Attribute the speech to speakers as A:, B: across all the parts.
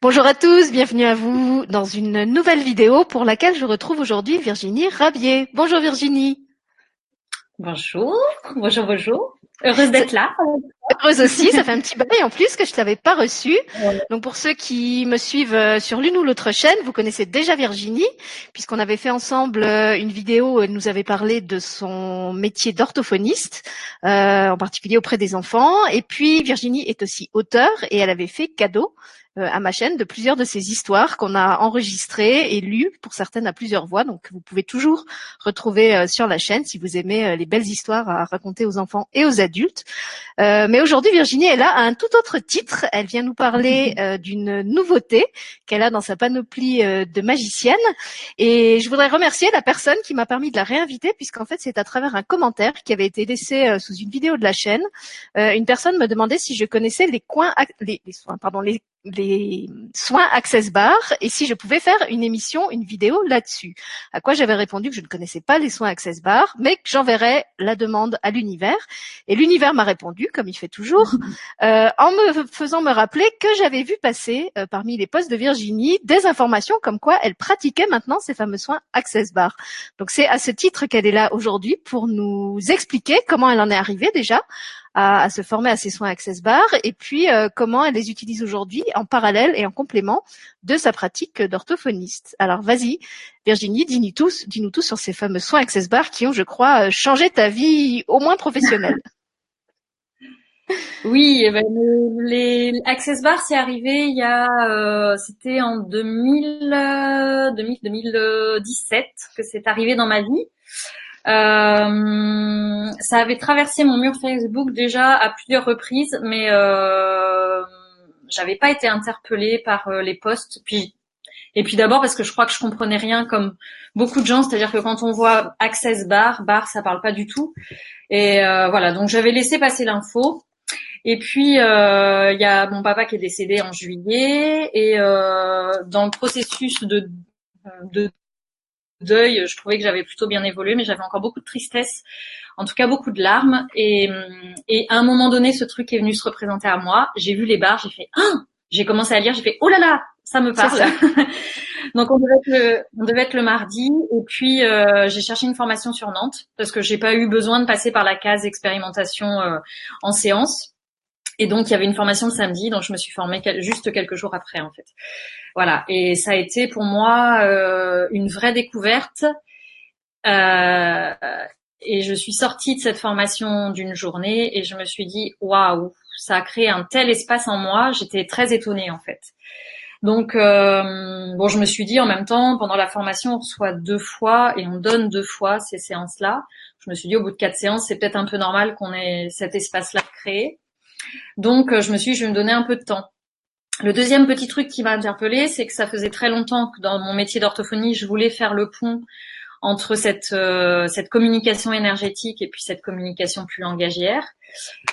A: Bonjour à tous, bienvenue à vous dans une nouvelle vidéo pour laquelle je retrouve aujourd'hui Virginie Rabier. Bonjour Virginie.
B: Bonjour, bonjour, bonjour. Heureuse d'être là.
A: Heureuse aussi, ça fait un petit bail en plus que je t'avais pas reçu. Donc pour ceux qui me suivent euh, sur l'une ou l'autre chaîne, vous connaissez déjà Virginie, puisqu'on avait fait ensemble euh, une vidéo où elle nous avait parlé de son métier d'orthophoniste, euh, en particulier auprès des enfants. Et puis Virginie est aussi auteure et elle avait fait cadeau à ma chaîne de plusieurs de ces histoires qu'on a enregistrées et lues, pour certaines à plusieurs voix. Donc vous pouvez toujours retrouver euh, sur la chaîne si vous aimez euh, les belles histoires à raconter aux enfants et aux adultes. mais aujourd'hui, Virginie est là à un tout autre titre. Elle vient nous parler d'une nouveauté qu'elle a dans sa panoplie de magicienne. Et je voudrais remercier la personne qui m'a permis de la réinviter, puisqu'en fait c'est à travers un commentaire qui avait été laissé sous une vidéo de la chaîne. une personne me demandait si je connaissais les coins, les, les soins, pardon, les les soins Access Bar et si je pouvais faire une émission, une vidéo là-dessus. À quoi j'avais répondu que je ne connaissais pas les soins Access Bar, mais que j'enverrais la demande à l'univers. Et l'univers m'a répondu, comme il fait toujours, euh, en me faisant me rappeler que j'avais vu passer euh, parmi les postes de Virginie des informations comme quoi elle pratiquait maintenant ces fameux soins Access Bar. Donc c'est à ce titre qu'elle est là aujourd'hui pour nous expliquer comment elle en est arrivée déjà à, se former à ces soins Access Bar et puis euh, comment elle les utilise aujourd'hui en parallèle et en complément de sa pratique d'orthophoniste. Alors vas-y, Virginie, dis-nous tous, dis-nous tous sur ces fameux soins Access Bar qui ont, je crois, euh, changé ta vie au moins professionnelle.
B: Oui, eh ben, les Access Bar, c'est arrivé il y a, euh, c'était en 2000, 2017 que c'est arrivé dans ma vie. Euh, ça avait traversé mon mur Facebook déjà à plusieurs reprises, mais euh, j'avais pas été interpellée par euh, les posts. Puis et puis d'abord parce que je crois que je comprenais rien comme beaucoup de gens, c'est-à-dire que quand on voit access bar, bar ça parle pas du tout. Et euh, voilà, donc j'avais laissé passer l'info. Et puis il euh, y a mon papa qui est décédé en juillet et euh, dans le processus de de deuil, je trouvais que j'avais plutôt bien évolué, mais j'avais encore beaucoup de tristesse, en tout cas beaucoup de larmes. Et, et à un moment donné, ce truc est venu se représenter à moi. J'ai vu les barres, j'ai fait ah j'ai commencé à lire, j'ai fait oh là là, ça me parle. Donc on devait, être le, on devait être le mardi, et puis euh, j'ai cherché une formation sur Nantes parce que j'ai pas eu besoin de passer par la case expérimentation euh, en séance. Et donc il y avait une formation le samedi, donc je me suis formée juste quelques jours après en fait. Voilà, et ça a été pour moi euh, une vraie découverte. Euh, et je suis sortie de cette formation d'une journée et je me suis dit waouh, ça a créé un tel espace en moi. J'étais très étonnée en fait. Donc euh, bon, je me suis dit en même temps pendant la formation on reçoit deux fois et on donne deux fois ces séances-là. Je me suis dit au bout de quatre séances c'est peut-être un peu normal qu'on ait cet espace-là créé. Donc je me suis je vais me donner un peu de temps. Le deuxième petit truc qui m'a interpellée, c'est que ça faisait très longtemps que dans mon métier d'orthophonie, je voulais faire le pont entre cette euh, cette communication énergétique et puis cette communication plus langagière,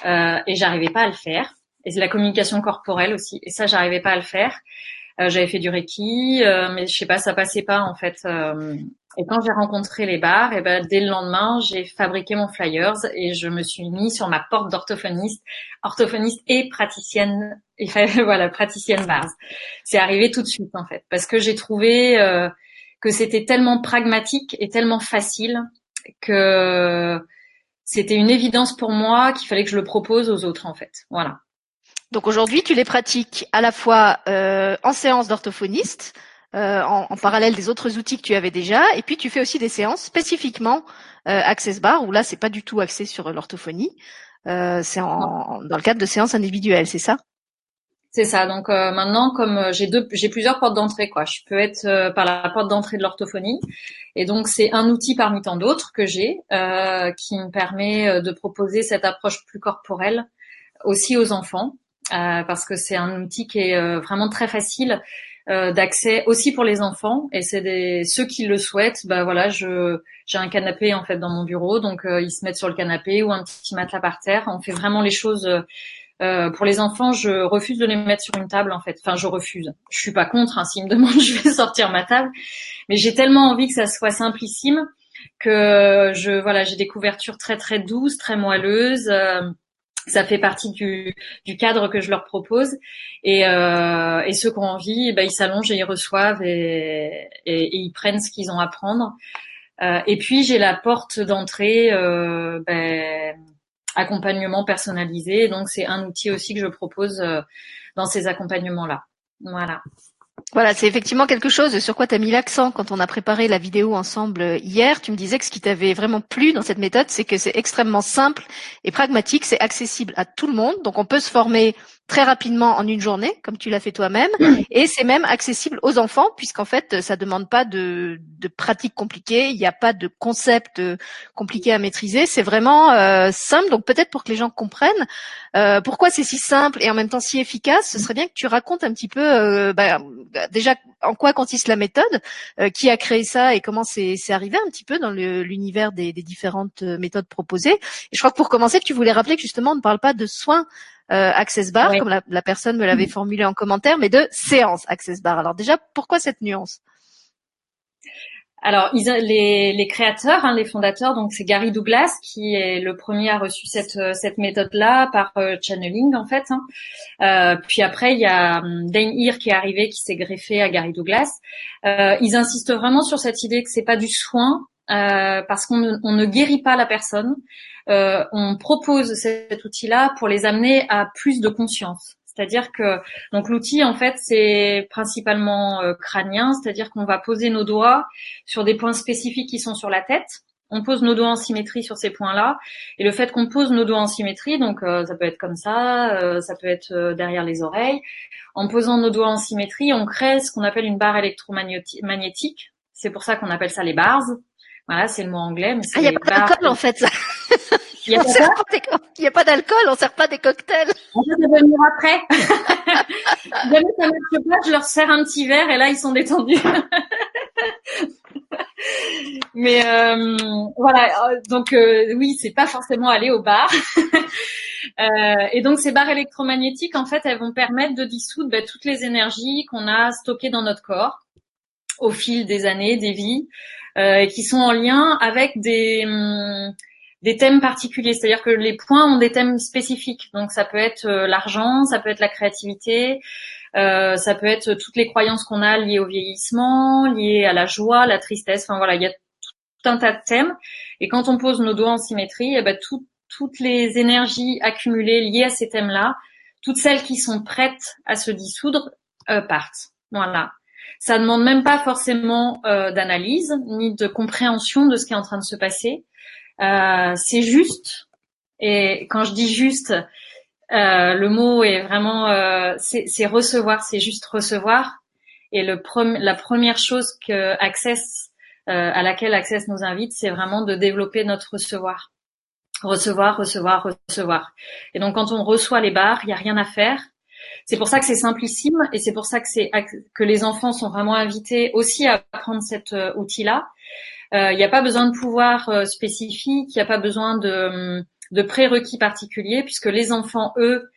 B: euh, et j'arrivais pas à le faire. Et la communication corporelle aussi, et ça j'arrivais pas à le faire. Euh, j'avais fait du reiki, euh, mais je sais pas, ça passait pas en fait. Euh, et quand j'ai rencontré les bars, et ben dès le lendemain, j'ai fabriqué mon flyers et je me suis mis sur ma porte d'orthophoniste, orthophoniste et praticienne, et voilà, praticienne bars. C'est arrivé tout de suite en fait, parce que j'ai trouvé que c'était tellement pragmatique et tellement facile que c'était une évidence pour moi qu'il fallait que je le propose aux autres en fait. Voilà.
A: Donc aujourd'hui, tu les pratiques à la fois euh, en séance d'orthophoniste, euh, en, parallèle des autres outils que tu avais déjà, et puis tu fais aussi des séances spécifiquement euh, Access Bar, où là, c'est pas du tout axé sur l'orthophonie, c'est dans le cadre de séances individuelles, c'est ça?
B: C'est ça. Donc maintenant, comme j'ai deux, j'ai plusieurs portes d'entrée, quoi. Je peux être par la porte d'entrée de l'orthophonie, et donc c'est un outil parmi tant d'autres que j'ai qui me permet de proposer cette approche plus corporelle aussi aux enfants. Euh, parce que c'est un outil qui est euh, vraiment très facile euh, d'accès aussi pour les enfants et c'est ceux qui le souhaitent bah voilà je j'ai un canapé en fait dans mon bureau donc ils se mettent sur le canapé ou un petit matelas par terre on fait vraiment les choses euh, pour les enfants, je refuse de les mettre sur une table en fait. Enfin, je refuse. Je suis pas contre. Hein. S'ils me demandent, je vais sortir ma table. Mais j'ai tellement envie que ça soit simplissime que je voilà, j'ai des couvertures très très douces, très moelleuses. Euh, ça fait partie du, du, cadre que je leur propose. Et, euh, et ceux qui ont envie, ben, ils s'allongent et ils reçoivent et, et, ils prennent ce qu'ils ont à prendre. Euh, et puis j'ai la porte d'entrée, euh, ben, accompagnement personnalisé. Donc c'est un outil aussi que je propose euh, dans ces accompagnements-là. Voilà.
A: Voilà, c'est effectivement quelque chose sur quoi tu as mis l'accent quand on a préparé la vidéo ensemble euh, hier. Tu me disais que ce qui t'avait vraiment plu dans cette méthode, c'est que c'est extrêmement simple et pragmatique, c'est accessible à tout le monde. Donc on peut se former très rapidement en une journée, comme tu l'as fait toi-même, et c'est même accessible aux enfants, puisqu'en fait, ça demande pas de, de pratique compliquée, il n'y a pas de concept euh, compliqué à maîtriser, c'est vraiment euh, simple. Donc peut-être pour que les gens comprennent euh, pourquoi c'est si simple et en même temps si efficace, ce serait bien que tu racontes un petit peu euh, bah, déjà en quoi consiste la méthode, qui a créé ça et comment c'est arrivé un petit peu dans l'univers des, des, différentes méthodes proposées. Et je crois que pour commencer, tu voulais rappeler que justement on ne parle pas de soins euh, Access Bar, comme la, personne me l'avait formulé en commentaire, mais de séance Access Bar. Alors déjà, pourquoi cette nuance?
B: Alors, les, les créateurs, hein, les fondateurs, donc c'est Gary Douglas qui est le premier à reçu cette cette méthode-là par euh, channeling en fait. Hein. Euh, puis après, il y a hum, Dane Heer qui est arrivé, qui s'est greffé à Gary Douglas. Euh, ils insistent vraiment sur cette idée que c'est pas du soin, euh, parce qu'on ne, on ne guérit pas la personne. Euh, on propose cet outil-là pour les amener à plus de conscience. C'est-à-dire que donc l'outil en fait c'est principalement euh, crânien, c'est-à-dire qu'on va poser nos doigts sur des points spécifiques qui sont sur la tête. On pose nos doigts en symétrie sur ces points-là, et le fait qu'on pose nos doigts en symétrie, donc ça peut être comme ça, ça peut être derrière les oreilles. En posant nos doigts en symétrie, on crée ce qu'on appelle une barre électromagnétique. C'est pour ça qu'on appelle ça les bars. Voilà, c'est le mot anglais. Mais
A: ah, il n'y a pas d'alcool en fait. Il n'y a, a, pas d'alcool, on sert pas des cocktails.
B: On peut devenir après. Jamais ça marche pas, je leur sers un petit verre et là ils sont détendus. Mais euh, voilà, donc euh, oui, c'est pas forcément aller au bar. euh, et donc ces barres électromagnétiques, en fait, elles vont permettre de dissoudre bah, toutes les énergies qu'on a stockées dans notre corps au fil des années, des vies euh, qui sont en lien avec des hum, des thèmes particuliers, c'est-à-dire que les points ont des thèmes spécifiques. Donc ça peut être euh, l'argent, ça peut être la créativité, euh, ça peut être toutes les croyances qu'on a liées au vieillissement, liées à la joie, la tristesse. Enfin voilà, il y a tout un tas de thèmes. Et quand on pose nos doigts en symétrie, eh ben, toutes les énergies accumulées liées à ces thèmes-là, toutes celles qui sont prêtes à se dissoudre, euh, partent. Voilà. Ça demande même pas forcément euh, d'analyse ni de compréhension de ce qui est en train de se passer. Euh, c'est juste. Et quand je dis juste, euh, le mot est vraiment, euh, c'est recevoir, c'est juste recevoir. Et le la première chose que Access, euh, à laquelle Access nous invite, c'est vraiment de développer notre recevoir. Recevoir, recevoir, recevoir. Et donc quand on reçoit les barres, il n'y a rien à faire. C'est pour ça que c'est simplissime et c'est pour ça que c'est que les enfants sont vraiment invités aussi à apprendre cet euh, outil-là. Euh, il n'y a pas besoin de pouvoir euh, spécifique, il n'y a pas besoin de, de prérequis particuliers puisque les enfants, eux,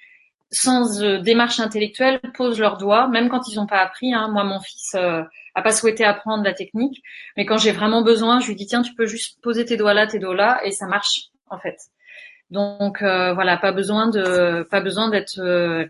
B: sans démarche intellectuelle, posent leurs doigts, même quand ils n'ont pas appris. Hein. Moi, mon fils euh, a pas souhaité apprendre la technique, mais quand j'ai vraiment besoin, je lui dis tiens, tu peux juste poser tes doigts là, tes doigts là, et ça marche en fait. Donc voilà, pas besoin de, pas besoin d'être euh,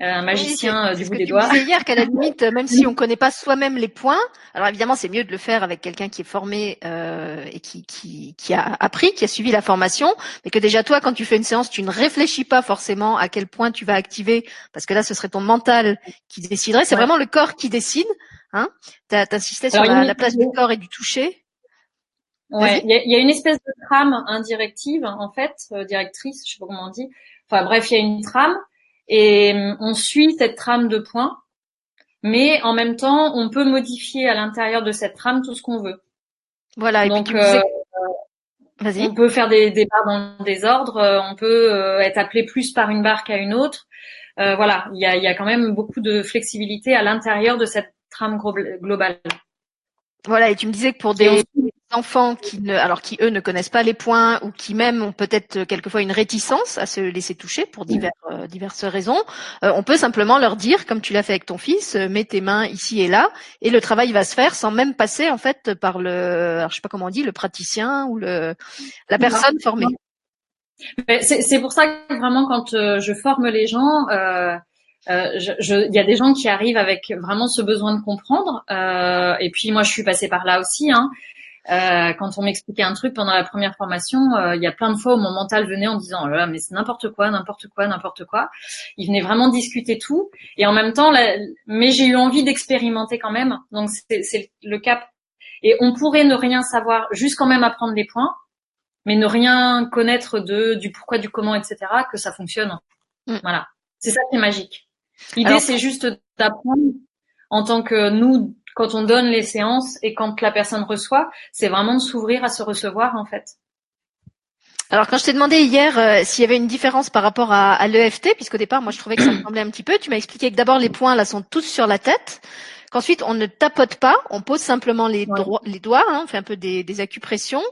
B: un magicien euh, du bout des doigts.
A: Disais hier qu'à la limite, même si on connaît pas soi-même les points, alors évidemment c'est mieux de le faire avec quelqu'un qui est formé euh, et qui, qui, qui a appris, qui a suivi la formation, mais que déjà toi, quand tu fais une séance, tu ne réfléchis pas forcément à quel point tu vas activer, parce que là ce serait ton mental qui déciderait. C'est vraiment le corps qui décide. Hein T'insistais sur la, place du corps et du toucher.
B: Ouais, il y, a, une espèce de trame indirective en fait, euh, directrice, je sais pas comment on dit. Enfin bref, il y a une trame et hum, on suit cette trame de points, mais en même temps, on peut modifier à l'intérieur de cette trame tout ce qu'on veut.
A: Voilà.
B: Donc, et euh, on peut faire des, des barres dans le désordre, euh, on peut euh, être appelé plus par une barre qu'à une autre. voilà, il y a, y a quand même beaucoup de flexibilité à l'intérieur de cette trame globale.
A: Voilà, et tu me disais que pour des, enfants qui ne, alors qui eux ne connaissent pas les points ou qui même ont peut-être euh, quelquefois une réticence à se laisser toucher pour divers, euh, diverses raisons, euh, on peut simplement leur dire, comme tu l'as fait avec ton fils, mets tes mains ici et là, et le travail va se faire sans même passer en fait par le, alors je sais pas comment on dit, le praticien ou le la personne formée.
B: C'est pour ça que vraiment quand je forme les gens, euh, il y a des gens qui arrivent avec vraiment ce besoin de comprendre. Euh, et puis moi, je suis passée par là aussi. Hein. Euh, quand on m'expliquait un truc pendant la première formation, euh, il y a plein de fois où mon mental venait en disant oh là, mais c'est n'importe quoi, n'importe quoi, n'importe quoi. Il venait vraiment discuter tout. Et en même temps, mais j'ai eu envie d'expérimenter quand même. Donc c'est le cap. Et on pourrait ne rien savoir, juste quand même apprendre les points, mais ne rien connaître de du pourquoi, du comment, etc. Que ça fonctionne. Mm. Voilà. C'est ça qui est magique. L'idée, c'est juste d'apprendre en tant que nous, quand on donne les séances et quand la personne reçoit, c'est vraiment de s'ouvrir à se recevoir en fait.
A: Alors quand je t'ai demandé hier euh, s'il y avait une différence par rapport à, à l'EFT, puisqu'au départ moi je trouvais que ça me semblait un petit peu, tu m'as expliqué que d'abord les points là sont tous sur la tête, qu'ensuite on ne tapote pas, on pose simplement les, les doigts, hein, on fait un peu des, des acupressions,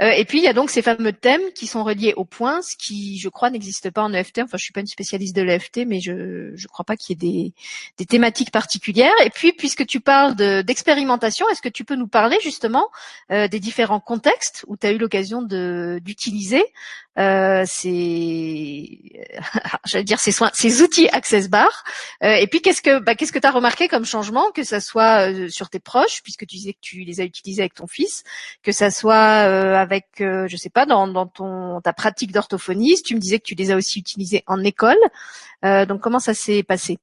A: euh, et puis il y a donc ces fameux thèmes qui sont reliés aux points, ce qui, je crois, n'existe pas en EFT. Enfin, je suis pas une spécialiste de l'EFT, mais je je crois pas qu'il y ait des, des thématiques particulières. Et puis, puisque tu parles d'expérimentation, est-ce que tu peux nous parler justement euh, des différents contextes où tu as eu l'occasion d'utiliser euh, ces, j'allais dire ces soins, ces outils Access Bar. Euh, et puis qu'est-ce que, bah, qu'est-ce que tu as remarqué comme changement, que ça soit euh, sur tes proches, puisque tu disais que tu les as utilisés avec ton fils, que ça soit euh, avec, je sais pas, dans, dans ton ta pratique d'orthophoniste. Tu me disais que tu les as aussi utilisés en école. donc comment ça s'est passé?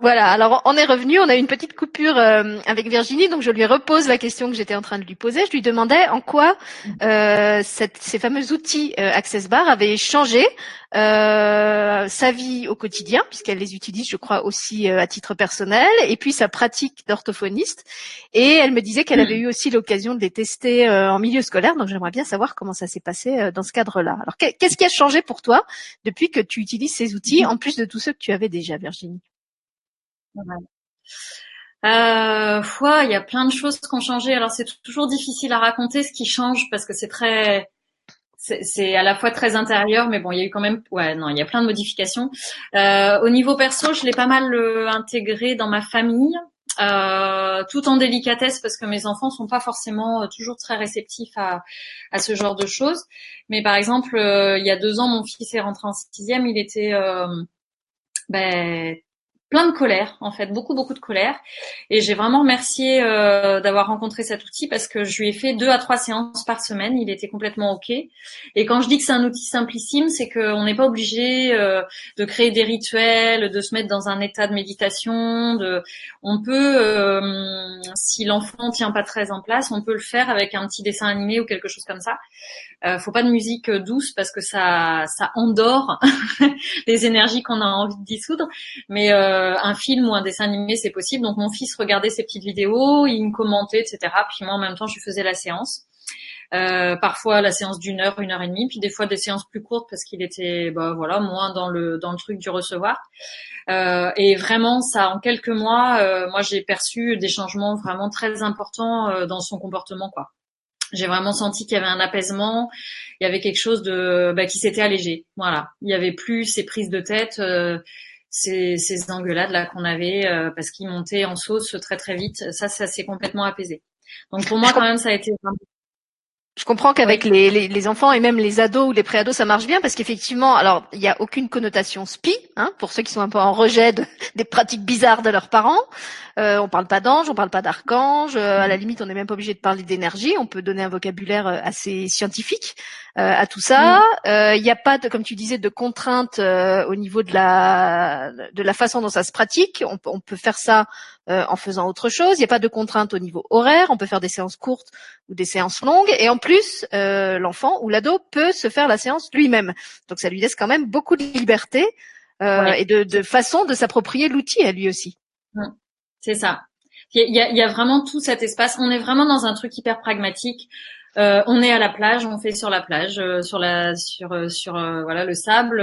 A: Voilà, alors on est revenu, on a eu une petite coupure euh, avec Virginie, donc je lui repose la question que j'étais en train de lui poser. Je lui demandais en quoi euh, ces fameux outils euh, Access Bar avaient changé sa vie au quotidien, puisqu'elle les utilise, je crois, aussi à titre personnel, et puis sa pratique d'orthophoniste. Et elle me disait qu'elle avait eu aussi l'occasion de les tester en milieu scolaire, donc j'aimerais bien savoir comment ça s'est passé dans ce cadre-là. Alors qu'est-ce qui a changé pour toi depuis que tu utilises ces outils, en plus de tous ceux que tu avais déjà, Virginie?
B: Euh, il y a plein de choses qui ont changé. Alors c'est toujours difficile à raconter ce qui change parce que c'est très, c'est à la fois très intérieur, mais bon, il y a eu quand même, ouais, non, il y a plein de modifications. Euh, au niveau perso, je l'ai pas mal euh, intégré dans ma famille, euh, tout en délicatesse parce que mes enfants sont pas forcément toujours très réceptifs à, à ce genre de choses. Mais par exemple, il y a deux ans, mon fils est rentré en sixième, il était ben, plein de colère en fait, beaucoup beaucoup de colère. Et j'ai vraiment remercié euh, d'avoir rencontré cet outil parce que je lui ai fait deux à trois séances par semaine. Il était complètement ok. Et quand je dis que c'est un outil simplissime, c'est qu'on n'est pas obligé euh, de créer des rituels, de se mettre dans un état de méditation. On peut, euh, si l'enfant tient pas très en place, on peut le faire avec un petit dessin animé ou quelque chose comme ça. Euh, faut pas de musique douce parce que ça, ça endort les énergies qu'on a envie de dissoudre. Mais euh, un film ou un dessin animé, c'est possible. Donc mon fils regardait ces petites vidéos, il me commentait, etc. Puis moi, en même temps, je faisais la séance. Euh, parfois la séance d'une heure, une heure et demie, puis des fois des séances plus courtes parce qu'il était, bah, voilà, moins dans le dans le truc du recevoir. Euh, et vraiment, ça, en quelques mois, euh, moi j'ai perçu des changements vraiment très importants euh, dans son comportement, quoi j'ai vraiment senti qu'il y avait un apaisement, il y avait quelque chose de bah, qui s'était allégé. Voilà, il y avait plus ces prises de tête, euh, ces, ces engueulades là qu'on avait euh, parce qu'ils montaient en sauce très très vite. Ça, ça s'est complètement apaisé. Donc pour moi quand même, ça a été
A: je comprends qu'avec les, les, les, enfants et même les ados ou les préados, ça marche bien parce qu'effectivement, alors il n'y a aucune connotation spi, hein, pour ceux qui sont un peu en rejet des pratiques bizarres de leurs parents. Euh, on parle pas d'ange, on parle pas d'archange. Euh, à la limite, on n'est même pas obligé de parler d'énergie. On peut donner un vocabulaire euh, assez scientifique euh, à tout ça. Euh, il n'y a pas, de, comme tu disais, de contraintes au niveau de la de la façon dont ça se pratique. On, on peut faire ça en faisant autre chose. Il n'y a pas de contraintes au niveau horaire. On peut faire des séances courtes ou des séances longues. Et en plus, l'enfant ou l'ado peut se faire la séance lui-même. Donc ça lui laisse quand même beaucoup de liberté et de, de façon de s'approprier l'outil à lui aussi.
B: C'est ça. Il y, a, il y a, vraiment tout cet espace. On est vraiment dans un truc hyper pragmatique. Euh, on est à la plage, on fait sur la plage, euh, sur la sur euh, sur voilà le sable.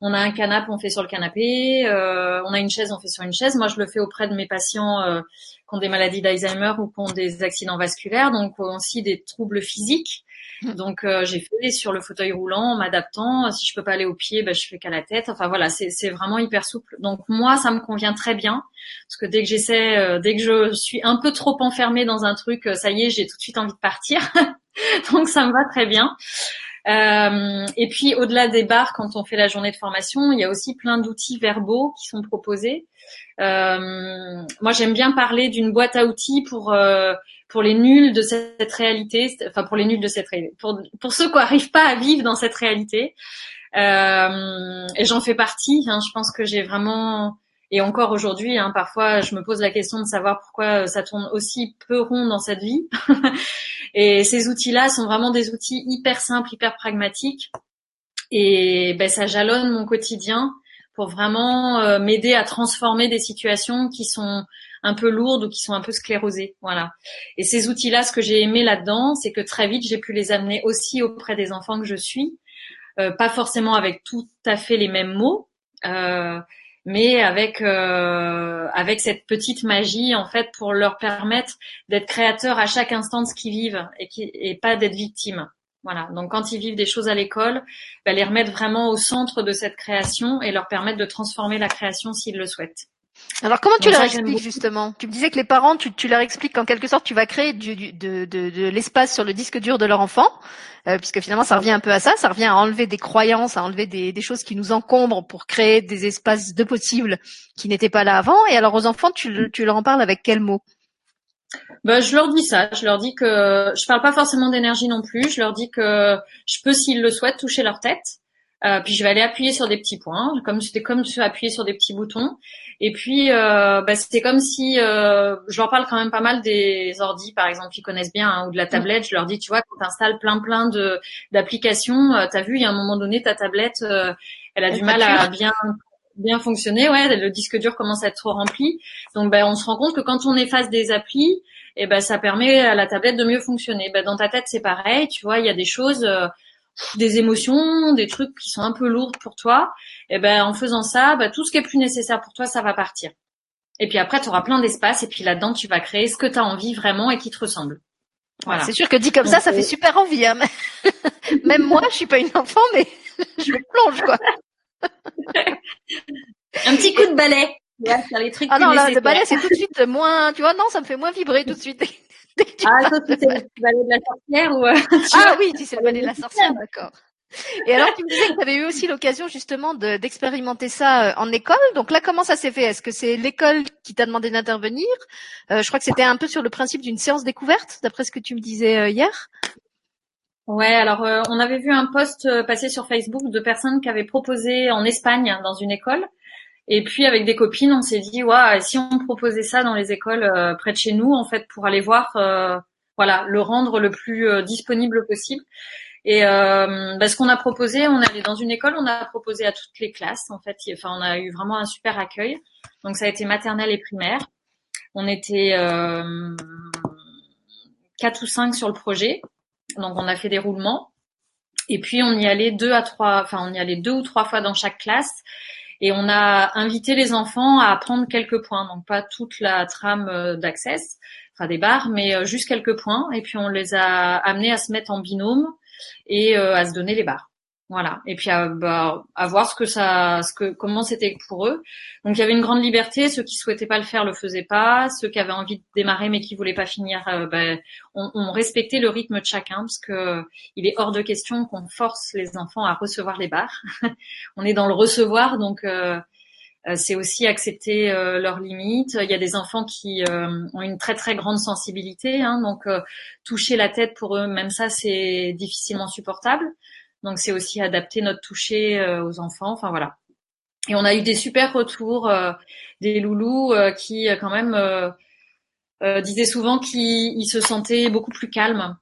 B: on a un canapé, on fait sur le canapé. on a une chaise, on fait sur une chaise. Moi, je le fais auprès de mes patients qui ont des maladies d'Alzheimer ou qui ont des accidents vasculaires, donc aussi des troubles physiques. Donc euh, j'ai fait sur le fauteuil roulant en m'adaptant. Si je peux pas aller au pied, ben, je fais qu'à la tête. Enfin voilà, c'est vraiment hyper souple. Donc moi, ça me convient très bien parce que dès que j'essaie, euh, dès que je suis un peu trop enfermée dans un truc, ça y est, j'ai tout de suite envie de partir. Donc ça me va très bien. Euh, et puis au-delà des bars, quand on fait la journée de formation, il y a aussi plein d'outils verbaux qui sont proposés. Euh, moi, j'aime bien parler d'une boîte à outils pour euh, pour les nuls de cette réalité, enfin pour les nuls de cette réalité, pour pour ceux qui n'arrivent pas à vivre dans cette réalité. Et j'en fais partie. Hein, je pense que j'ai vraiment et encore aujourd'hui, hein, parfois, je me pose la question de savoir pourquoi ça tourne aussi peu rond dans cette vie. et ces outils-là sont vraiment des outils hyper simples, hyper pragmatiques. Et ben, ça jalonne mon quotidien pour vraiment euh, m'aider à transformer des situations qui sont un peu lourdes ou qui sont un peu sclérosées. Voilà. Et ces outils-là, ce que j'ai aimé là-dedans, c'est que très vite, j'ai pu les amener aussi auprès des enfants que je suis. Euh, pas forcément avec tout à fait les mêmes mots, euh, mais avec euh, avec cette petite magie en fait pour leur permettre d'être créateurs à chaque instant de ce qu'ils vivent et, qui, et pas d'être victimes. Voilà. Donc quand ils vivent des choses à l'école, bah, les remettre vraiment au centre de cette création et leur permettre de transformer la création s'ils le souhaitent.
A: Alors comment tu leur expliques justement Tu me disais que les parents, tu, tu, leur expliques qu'en quelque sorte tu vas créer du, de, de, de l'espace sur le disque dur de leur enfant, euh, puisque finalement ça revient un peu à ça, ça revient à enlever des croyances, à enlever des, des choses qui nous encombrent pour créer des espaces de possibles qui n'étaient pas là avant. Et alors aux enfants, tu, tu leur en parles avec quel mot
B: ben, je leur dis ça. Je leur dis que je parle pas forcément d'énergie non plus. Je leur dis que je peux, s'ils le souhaitent, toucher leur tête. Euh, puis je vais aller appuyer sur des petits points, comme c'était comme appuyer sur des petits boutons. Et puis euh, bah, c'était comme si euh, je leur parle quand même pas mal des ordis, par exemple, qu'ils connaissent bien, hein, ou de la tablette. Je leur dis, tu vois, quand tu installes plein plein de d'applications, euh, tu as vu, il y a un moment donné, ta tablette, euh, elle a du mal à bien bien fonctionner. Ouais, le disque dur commence à être trop rempli. Donc ben on se rend compte que quand on efface des applis, et eh ben ça permet à la tablette de mieux fonctionner. Ben, dans ta tête c'est pareil, tu vois, il y a des choses des émotions, des trucs qui sont un peu lourds pour toi, et eh ben en faisant ça, bah, tout ce qui est plus nécessaire pour toi, ça va partir. Et puis après, tu auras plein d'espace et puis là-dedans, tu vas créer ce que tu as envie vraiment et qui te ressemble.
A: Voilà. C'est sûr que dit comme ça, ça fait super envie. Hein. Même moi, je suis pas une enfant, mais je me plonge quoi.
B: Un petit coup de balai. les trucs
A: ah non, là, le balai, c'est tout de suite moins, tu vois, non, ça me fait moins vibrer tout de suite.
B: ah, toi, c'est le balai de la sorcière ou... Euh,
A: ah oui, tu sais le balai de la sorcière, d'accord. Et alors, tu me disais que tu avais eu aussi l'occasion justement d'expérimenter ça euh, en école. Donc là, comment ça s'est fait? Est-ce que c'est l'école qui t'a demandé d'intervenir? Euh, Je crois que c'était un peu sur le principe d'une séance découverte, d'après ce que tu me disais hier.
B: Ouais, alors on avait vu un post passer sur Facebook de personnes qui avaient proposé en Espagne dans une école et puis avec des copines, on s'est dit, ouais, si on proposait ça dans les écoles euh, près de chez nous, en fait, pour aller voir, euh, voilà, le rendre le plus euh, disponible possible. Et bah, ce qu'on a proposé, on allé dans une école, on a proposé à toutes les classes, en fait. Enfin, on a eu vraiment un super accueil. Donc ça a été maternelle et primaire. On était quatre ou cinq sur le projet. Donc on a fait des roulements. Et puis on y allait deux à trois, enfin on y allait deux ou trois fois dans chaque classe. Et on a invité les enfants à prendre quelques points, donc pas toute la trame euh, d'accès, enfin des barres, mais euh, juste quelques points. Et puis on les a amenés à se mettre en binôme et euh, à se donner les barres. Voilà. Et puis à, bah, à voir ce que ça, ce que, comment c'était pour eux. Donc il y avait une grande liberté. Ceux qui souhaitaient pas le faire le faisaient pas. Ceux qui avaient envie de démarrer mais qui voulaient pas finir, euh, on, on, respectait le rythme de chacun parce que il est hors de question qu'on force les enfants à recevoir les barres. on est dans le recevoir, donc euh, euh c'est aussi accepter euh, leurs limites. Il y a des enfants qui ont une très très grande sensibilité, hein, donc toucher la tête pour eux, même ça, c'est difficilement supportable. Donc c'est aussi adapter notre toucher euh, aux enfants. Enfin voilà. Et on a eu des super retours, euh, des loulous euh, qui quand même disaient souvent qu'ils se sentaient beaucoup plus calmes.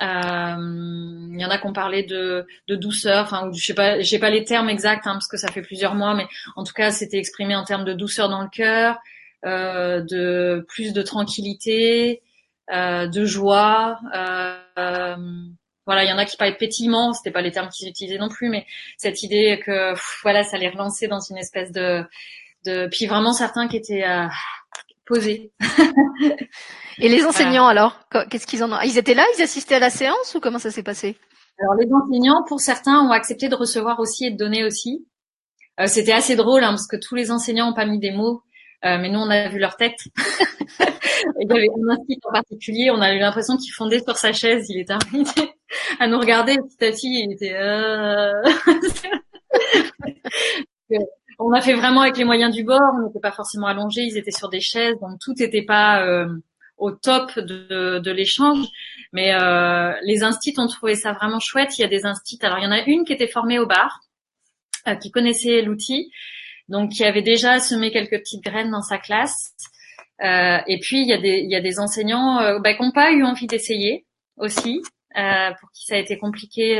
B: Il y en a qui ont parlé de, de douceur, enfin je sais pas, j'ai pas les termes exacts hein, parce que ça fait plusieurs mois, mais en tout cas c'était exprimé en termes de douceur dans le cœur, euh, de plus de tranquillité, euh, de joie. Voilà, il y en a qui parlaient de pétillement, c'était pas les termes qu'ils utilisaient non plus, mais cette idée que voilà, ça les relançait dans une espèce de, de... puis vraiment certains qui étaient euh, poser.
A: Et les enseignants alors, qu'est-ce qu'ils en ont? Ils étaient là, ils assistaient à la séance ou comment ça s'est passé?
B: Alors les enseignants, pour certains, ont accepté de recevoir aussi et de donner aussi. Euh, C'était assez drôle hein, parce que tous les enseignants ont pas mis des mots, euh, mais nous on a vu leur tête. il y avait un instit en particulier, on a eu l'impression qu'il fondait sur sa chaise, il était arrivé à nous regarder petit à petit, il était. Euh... on a fait vraiment avec les moyens du bord, on n'était pas forcément allongés, ils étaient sur des chaises, donc tout n'était pas euh, au top de, de l'échange. Mais euh, les instits ont trouvé ça vraiment chouette. Il y a des instits. Alors il y en a une qui était formée au bar, euh, qui connaissait l'outil, donc qui avait déjà semé quelques petites graines dans sa classe. Euh, et puis il y a des il y a des enseignants euh, bah, qui n'ont pas eu envie d'essayer aussi, euh, pour qui ça a été compliqué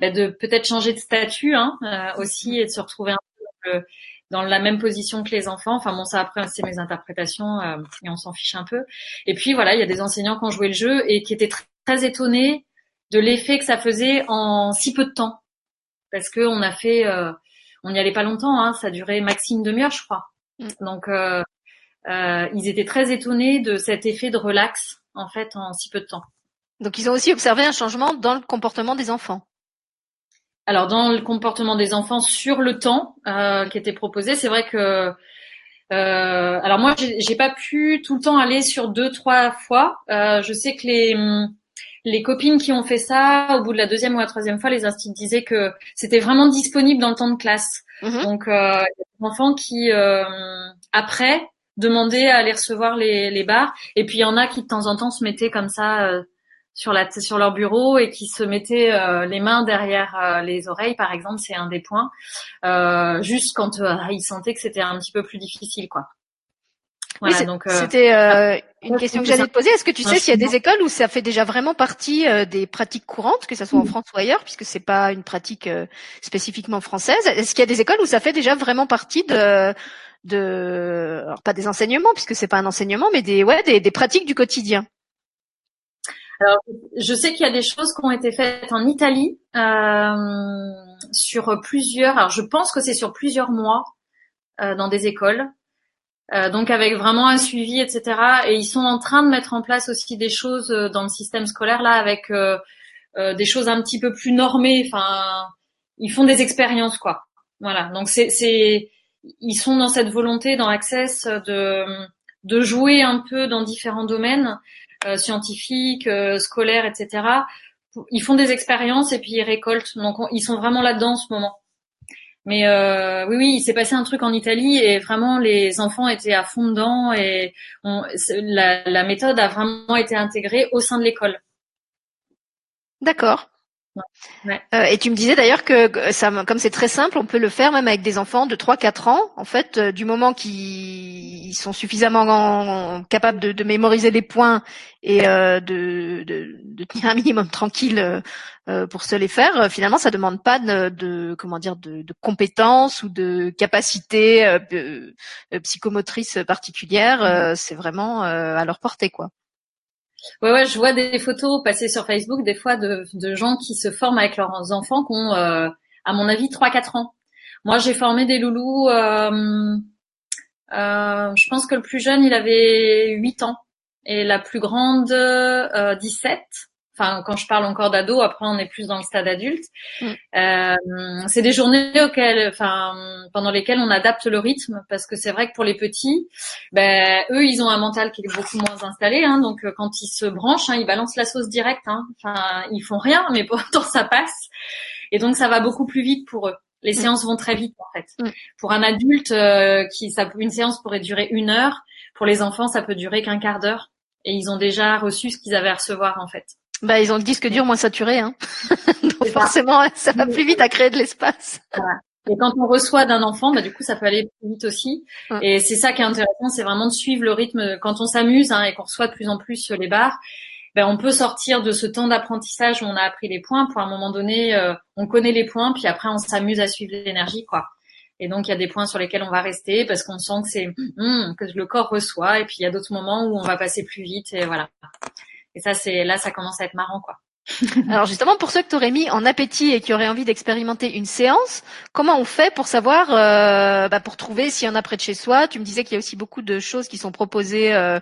B: bah, de peut-être changer de statut hein, aussi et de se retrouver un peu dans la même position que les enfants. Enfin bon, ça après c'est mes interprétations euh, et on s'en fiche un peu. Et puis voilà, il y a des enseignants qui ont joué le jeu et qui étaient très, très étonnés de l'effet que ça faisait en si peu de temps, parce que on a fait, euh, on n'y allait pas longtemps, hein, ça durait maximum demi-heure, je crois. Mm. Donc euh, euh, ils étaient très étonnés de cet effet de relax en fait en si peu de temps.
A: Donc ils ont aussi observé un changement dans le comportement des enfants
B: alors dans le comportement des enfants sur le temps euh, qui était proposé, c'est vrai que euh, alors moi j'ai pas pu tout le temps aller sur deux trois fois. Euh, je sais que les les copines qui ont fait ça, au bout de la deuxième ou la troisième fois, les instituts disaient que c'était vraiment disponible dans le temps de classe. Mm-hmm. Donc, euh, il y a des enfants qui, euh, après, demandaient à aller recevoir les, les bars. Et puis, il y en a qui, de temps en temps, se mettaient comme ça euh, sur la sur leur bureau et qui se mettaient euh, les mains derrière euh, les oreilles par exemple c'est un des points euh, juste quand ils sentaient que c'était un petit peu plus difficile quoi
A: voilà, oui, donc c'était une question que j'allais te poser. Est-ce que tu sais s'il y a des écoles où ça fait déjà vraiment partie des pratiques courantes, que ce soit en France ou ailleurs, puisque c'est pas une pratique spécifiquement française? Est-ce qu'il y a des écoles où ça fait déjà vraiment partie de de alors pas des enseignements puisque c'est pas un enseignement, mais des ouais des, des pratiques du quotidien?
B: Alors, je sais qu'il y a des choses qui ont été faites en Italie euh, sur plusieurs. Alors, je pense que c'est sur plusieurs mois euh, dans des écoles, euh, donc avec vraiment un suivi, etc. Et ils sont en train de mettre en place aussi des choses euh, dans le système scolaire là, avec euh, euh, des choses un petit peu plus normées. Enfin, ils font des expériences, quoi. Voilà. Donc c'est, ils sont dans cette volonté dans Access de de jouer un peu dans différents domaines euh, scientifiques, scolaires, etc. Ils font des expériences et puis ils récoltent. Donc ils sont vraiment là-dedans en ce moment. Mais euh, oui, oui, il s'est passé un truc en Italie et vraiment les enfants étaient à fond dedans et la, méthode a vraiment été intégrée au sein de l'école.
A: D'accord. Euh, et tu me disais d'ailleurs que ça, comme c'est très simple, on peut le faire même avec des enfants de 3-4 ans. En fait, euh, du moment qu'ils sont suffisamment capables de, mémoriser les points et euh, de, tenir un minimum tranquille pour se les faire, finalement, ça demande pas de, de comment dire de, compétences ou de capacités psychomotrices particulières. C'est vraiment à leur portée, quoi.
B: Ouais, ouais, je vois des photos passer sur Facebook des fois de, de gens qui se forment avec leurs enfants qui ont, euh, à mon avis, 3-4 ans. Moi, j'ai formé des loulous, euh, euh, je pense que le plus jeune, il avait 8 ans et la plus grande, 17 enfin quand je parle encore d'ado, après on est plus dans le stade adulte. Mm. Euh, c'est des journées auxquelles, enfin pendant lesquelles on adapte le rythme parce que c'est vrai que pour les petits, ben eux ils ont un mental qui est beaucoup moins installé, hein, donc euh, quand ils se branchent, hein, ils balancent la sauce directe. Hein, enfin ils font rien, mais pourtant ça passe et donc ça va beaucoup plus vite pour eux. Les mm. séances vont très vite en fait. Mm. Pour un adulte, euh, qui ça, une séance pourrait durer une heure. Pour les enfants, ça peut durer qu'un quart d'heure et ils ont déjà reçu ce qu'ils avaient à recevoir en fait.
A: Bah, ils ont le disque dur moins saturé, hein. Donc forcément, ça va plus vite à créer de l'espace.
B: Et quand on reçoit d'un enfant, bah, du coup, ça peut aller plus vite aussi. Et c'est ça qui est intéressant, c'est vraiment de suivre le rythme. Quand on s'amuse hein, et qu'on reçoit de plus en plus sur les bars, ben, on peut sortir de ce temps d'apprentissage où on a appris les points pour un moment donné, euh, on connaît les points, puis après on s'amuse à suivre l'énergie, quoi. Et donc il y a des points sur lesquels on va rester parce qu'on sent que c'est hum, que le corps reçoit, et puis il y a d'autres moments où on va passer plus vite, et voilà. Et ça, c'est là, ça commence à être marrant, quoi.
A: Alors justement, pour ceux que tu aurais mis en appétit et qui auraient envie d'expérimenter une séance, comment on fait pour savoir, euh, bah, pour trouver s'il y en a près de chez soi? Tu me disais qu'il y a aussi beaucoup de choses qui sont proposées euh,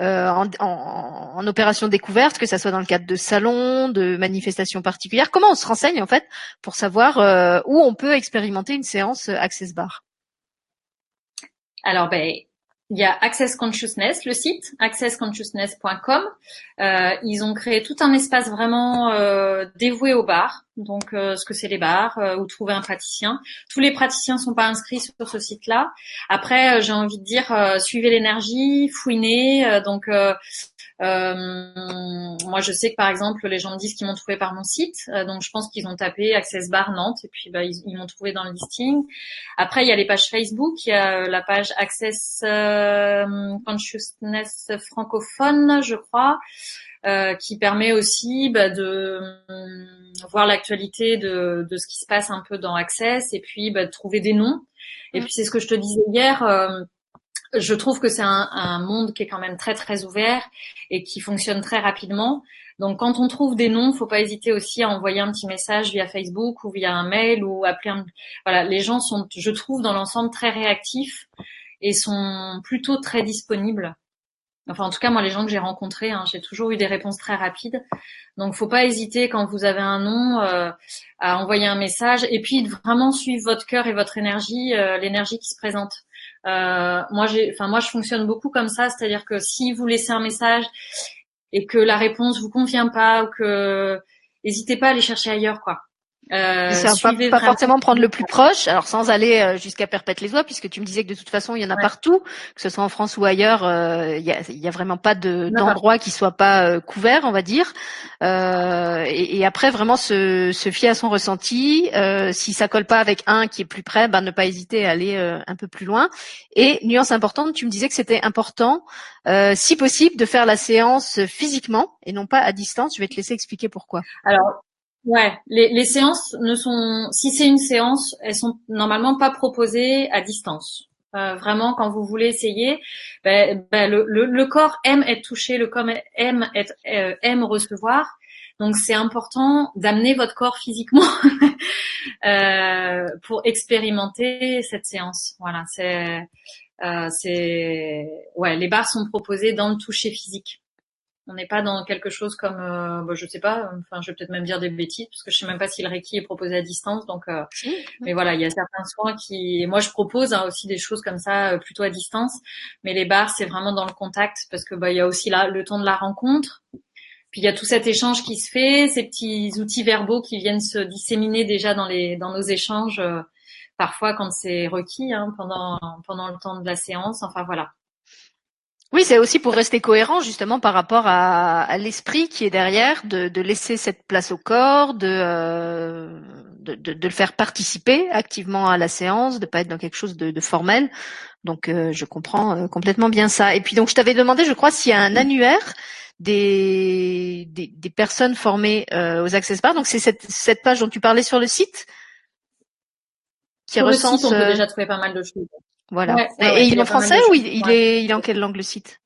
A: euh, en, en, en, opération découverte, que ça soit dans le cadre de salons, de manifestations particulières. Comment on se renseigne en fait pour savoir où on peut expérimenter une séance Access Bar?
B: Alors ben il y a Access Consciousness, le site accessconsciousness.com. Euh, ils ont créé tout un espace vraiment euh, dévoué aux bars, donc euh, ce que c'est les bars, euh, où trouver un praticien. Tous les praticiens sont pas inscrits sur ce site-là. Après, euh, j'ai envie de dire, suivez l'énergie, fouinez. donc euh, moi, je sais que par exemple, les gens me disent qu'ils m'ont trouvé par mon site, euh, donc je pense qu'ils ont tapé Access Bar Nantes et puis bah, ils, m'ont trouvé dans le listing. Après, il y a les pages Facebook, il y a la page Access euh, Consciousness francophone, je crois. Euh, qui permet aussi bah, de voir l'actualité de, de, ce qui se passe un peu dans Access et puis bah, de trouver des noms. Et mmh. puis c'est ce que je te disais hier, euh, je trouve que c'est un, monde qui est quand même très très ouvert et qui fonctionne très rapidement. Donc quand on trouve des noms, faut pas hésiter aussi à envoyer un petit message via Facebook ou via un mail ou appeler. Un... Voilà, les gens sont, je trouve, dans l'ensemble très réactifs et sont plutôt très disponibles. Enfin, en tout cas, moi, les gens que j'ai rencontrés, hein, j'ai toujours eu des réponses très rapides. Donc, faut pas hésiter quand vous avez un nom euh, à envoyer un message et puis vraiment suivre votre cœur et votre énergie, euh, l'énergie qui se présente. Euh, moi, enfin moi, je fonctionne beaucoup comme ça, c'est-à-dire que si vous laissez un message et que la réponse vous convient pas ou que, n'hésitez pas à aller chercher ailleurs, quoi.
A: Euh, pas, pas forcément prendre le plus proche, alors sans aller euh, jusqu'à perpète les oies, puisque tu me disais que de toute façon il y en a partout, que ce soit en France ou ailleurs, euh, il y, a, y, a, vraiment pas d'endroit qui soit pas euh, couvert, on va dire. Euh, et, et, après vraiment se, se, fier à son ressenti. si ça colle pas avec un qui est plus près, ben ne pas hésiter à aller un peu plus loin. Et nuance importante, tu me disais que c'était important, si possible, de faire la séance physiquement et non pas à distance. Je vais te laisser expliquer pourquoi.
B: Alors Ouais, les, les, séances ne sont, si c'est une séance, elles sont normalement pas proposées à distance. Euh, vraiment, quand vous voulez essayer, ben, ben, le, le, le, corps aime être touché, le corps aime être, euh, aime recevoir. Donc c'est important d'amener votre corps physiquement euh, pour expérimenter cette séance. Voilà, c'est, euh, c'est, ouais, les barres sont proposées dans le toucher physique. On n'est pas dans quelque chose comme, euh, bah, je sais pas, enfin, je vais peut-être même dire des bêtises parce que je sais même pas si le Reiki est proposé à distance. Donc, euh, mais voilà, il y a certains soins qui, moi, je propose hein, aussi des choses comme ça, euh, plutôt à distance. Mais les bars, c'est vraiment dans le contact parce que bah, il y a aussi là le temps de la rencontre. Puis il y a tout cet échange qui se fait, ces petits outils verbaux qui viennent se disséminer déjà dans les dans nos échanges, euh, parfois quand c'est requis hein, pendant pendant le temps de la séance. Enfin voilà.
A: Oui, c'est aussi pour rester cohérent justement par rapport à, l'esprit qui est derrière, de, laisser cette place au corps, euh, de, de, le faire participer activement à la séance, de pas être dans quelque chose de, formel. Donc euh, je comprends euh, complètement bien ça. Et puis donc je t'avais demandé, je crois, s'il y a un annuaire des, des, personnes formées aux Access Bars. Donc c'est cette, cette page dont tu parlais sur le site
B: qui recense. on peut déjà trouver pas mal de choses.
A: Voilà. et, il est en français ou il, est, il est en quelle langue le site?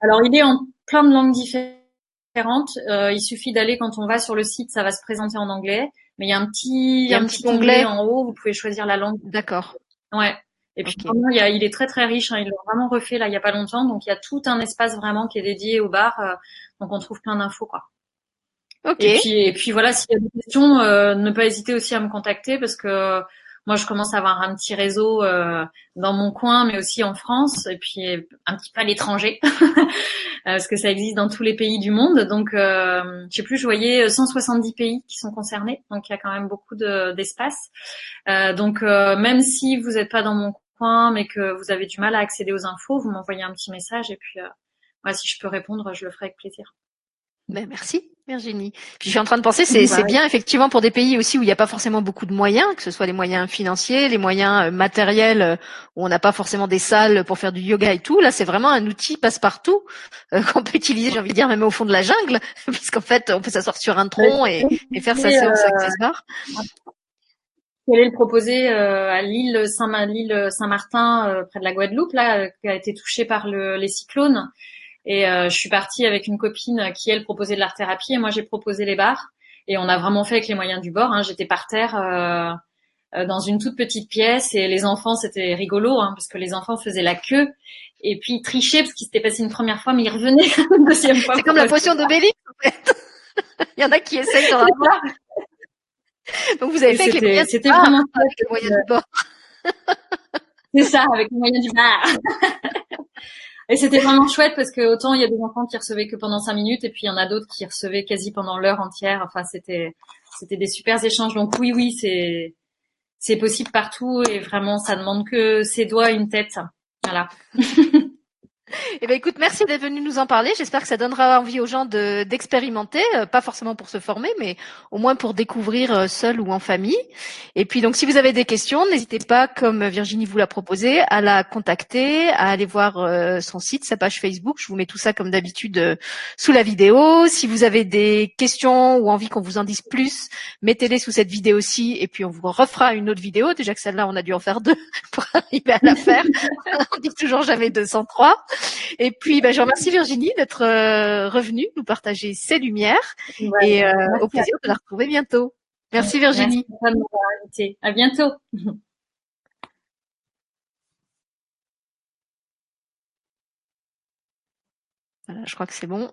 B: Alors il est en plein de langues différentes. Euh, il suffit d'aller quand on va sur le site, ça va se présenter en anglais. Mais il y a un petit, un, petit onglet en haut, vous pouvez choisir la langue.
A: D'accord.
B: Ouais. Et puis vraiment, il, y a, il est très très riche. Hein. Ils l'ont vraiment refait là il y a pas longtemps, donc il y a tout un espace vraiment qui est dédié au bar. Euh, donc on trouve plein d'infos quoi. Ok. Et puis, et puis voilà, s'il y a des questions, euh, ne pas hésiter aussi à me contacter parce que moi, je commence à avoir un petit réseau euh, dans mon coin, mais aussi en France, et puis un petit peu à l'étranger, parce que ça existe dans tous les pays du monde. Donc, euh, je sais plus, je voyais 170 pays qui sont concernés, donc il y a quand même beaucoup d'espace. euh, donc, euh, même si vous n'êtes pas dans mon coin, mais que vous avez du mal à accéder aux infos, vous m'envoyez un petit message, et puis, euh, si je peux répondre, je le ferai avec plaisir.
A: Ben, merci Virginie. Puis je suis en train de penser, c'est bah bien effectivement pour des pays aussi où il n'y a pas forcément beaucoup de moyens, que ce soit les moyens financiers, les moyens euh, matériels, euh, où on n'a pas forcément des salles pour faire du yoga et tout. Là, c'est vraiment un outil passe-partout euh, qu'on peut utiliser, j'ai envie de dire, même au fond de la jungle, puisqu'en fait, on peut s'asseoir sur un tronc et, faire sa séance accessoire.
B: J'allais le proposer à l'île Saint-Martin, près de la Guadeloupe, là, qui a été touchée par le, les cyclones? Et je suis partie avec une copine qui elle proposait de l'art thérapie et moi j'ai proposé les bars. Et on a vraiment fait avec les moyens du bord. Hein. J'étais par terre euh, dans une toute petite pièce et les enfants c'était rigolo hein, parce que les enfants faisaient la queue et puis ils trichaient parce qu'il s'était passé une première fois mais ils revenaient une deuxième fois.
A: C'est comme la potion de Béli en fait. Il y en a qui essayent d'en avoir. Donc vous avez fait avec les moyens
B: C'était vraiment
A: avec les moyens du bord.
B: C'est ça, avec les moyens du bar. Et c'était vraiment chouette parce que autant il y a des enfants qui recevaient que pendant cinq minutes et puis il y en a d'autres qui recevaient quasi pendant l'heure entière. Enfin, c'était c'était des super échanges. Donc oui, oui, c'est c'est possible partout et vraiment ça demande que ses doigts une tête. Voilà.
A: Eh ben écoute, merci d'être venu nous en parler. J'espère que ça donnera envie aux gens de d'expérimenter, euh, pas forcément pour se former, mais au moins pour découvrir euh, seul ou en famille. Et puis donc si vous avez des questions, n'hésitez pas, comme Virginie vous l'a proposé, à la contacter, à aller voir euh, son site, sa page Facebook. Je vous mets tout ça comme d'habitude sous la vidéo. Si vous avez des questions ou envie qu'on vous en dise plus, mettez-les sous cette vidéo aussi, et puis on vous refera une autre vidéo. Déjà que celle-là, on a dû en faire deux pour arriver à la faire. on dit toujours jamais 203. Et puis, ben, je remercie Virginie d'être euh, revenue nous partager ses lumières et euh, au plaisir de la retrouver bientôt. Merci Virginie.
B: Merci À bientôt.
A: Voilà, je crois que c'est bon.